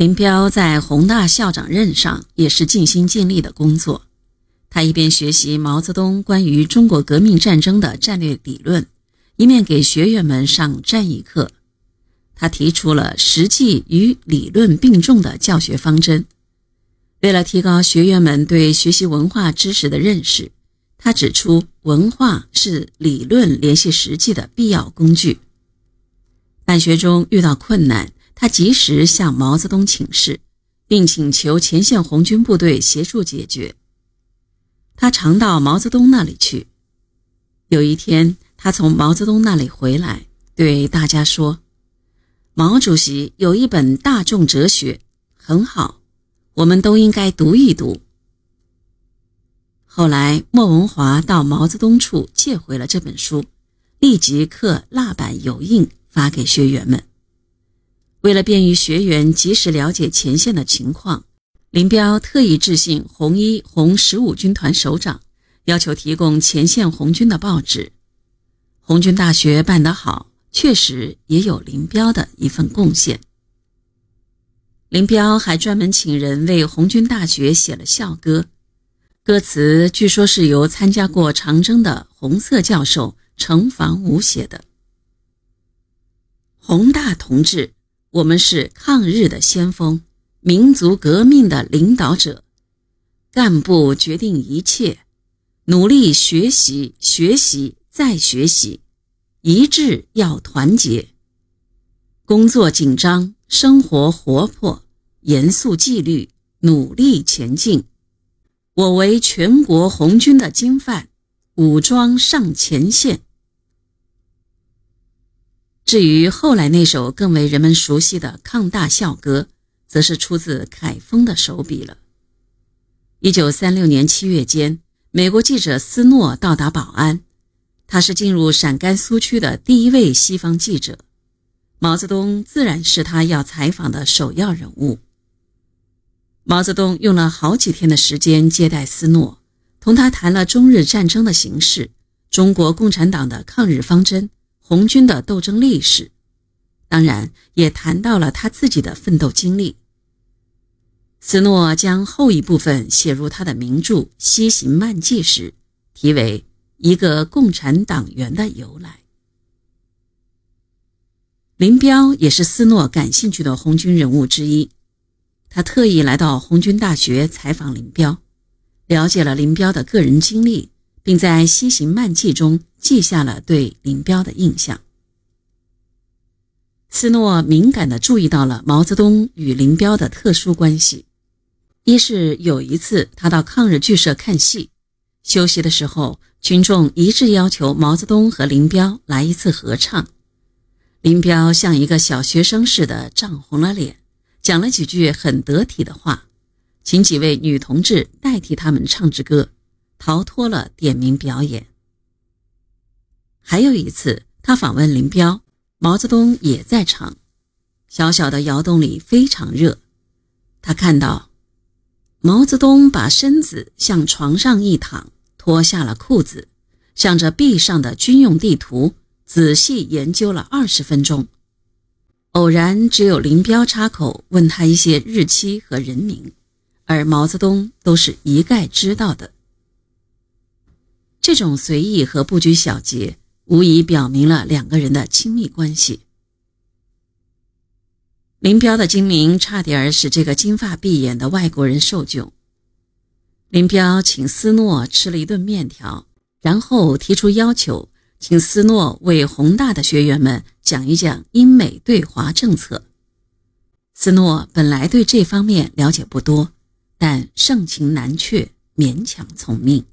林彪在宏大校长任上也是尽心尽力的工作。他一边学习毛泽东关于中国革命战争的战略理论，一面给学员们上战役课。他提出了实际与理论并重的教学方针。为了提高学员们对学习文化知识的认识，他指出，文化是理论联系实际的必要工具。办学中遇到困难。他及时向毛泽东请示，并请求前线红军部队协助解决。他常到毛泽东那里去。有一天，他从毛泽东那里回来，对大家说：“毛主席有一本大众哲学，很好，我们都应该读一读。”后来，莫文华到毛泽东处借回了这本书，立即刻蜡版油印发给学员们。为了便于学员及时了解前线的情况，林彪特意致信红一、红十五军团首长，要求提供前线红军的报纸。红军大学办得好，确实也有林彪的一份贡献。林彪还专门请人为红军大学写了校歌，歌词据说是由参加过长征的红色教授程房武写的。红大同志。我们是抗日的先锋，民族革命的领导者，干部决定一切，努力学习，学习再学习，一致要团结。工作紧张，生活活泼，严肃纪律，努力前进。我为全国红军的经范，武装上前线。至于后来那首更为人们熟悉的抗大校歌，则是出自凯丰的手笔了。一九三六年七月间，美国记者斯诺到达保安，他是进入陕甘苏区的第一位西方记者，毛泽东自然是他要采访的首要人物。毛泽东用了好几天的时间接待斯诺，同他谈了中日战争的形势，中国共产党的抗日方针。红军的斗争历史，当然也谈到了他自己的奋斗经历。斯诺将后一部分写入他的名著《西行漫记》时，题为《一个共产党员的由来》。林彪也是斯诺感兴趣的红军人物之一，他特意来到红军大学采访林彪，了解了林彪的个人经历。并在《西行漫记》中记下了对林彪的印象。斯诺敏感地注意到了毛泽东与林彪的特殊关系。一是有一次他到抗日剧社看戏，休息的时候，群众一致要求毛泽东和林彪来一次合唱。林彪像一个小学生似的涨红了脸，讲了几句很得体的话，请几位女同志代替他们唱支歌。逃脱了点名表演。还有一次，他访问林彪，毛泽东也在场。小小的窑洞里非常热，他看到毛泽东把身子向床上一躺，脱下了裤子，向着壁上的军用地图仔细研究了二十分钟。偶然只有林彪插口问他一些日期和人名，而毛泽东都是一概知道的。这种随意和不拘小节，无疑表明了两个人的亲密关系。林彪的精明差点使这个金发碧眼的外国人受窘。林彪请斯诺吃了一顿面条，然后提出要求，请斯诺为宏大的学员们讲一讲英美对华政策。斯诺本来对这方面了解不多，但盛情难却，勉强从命。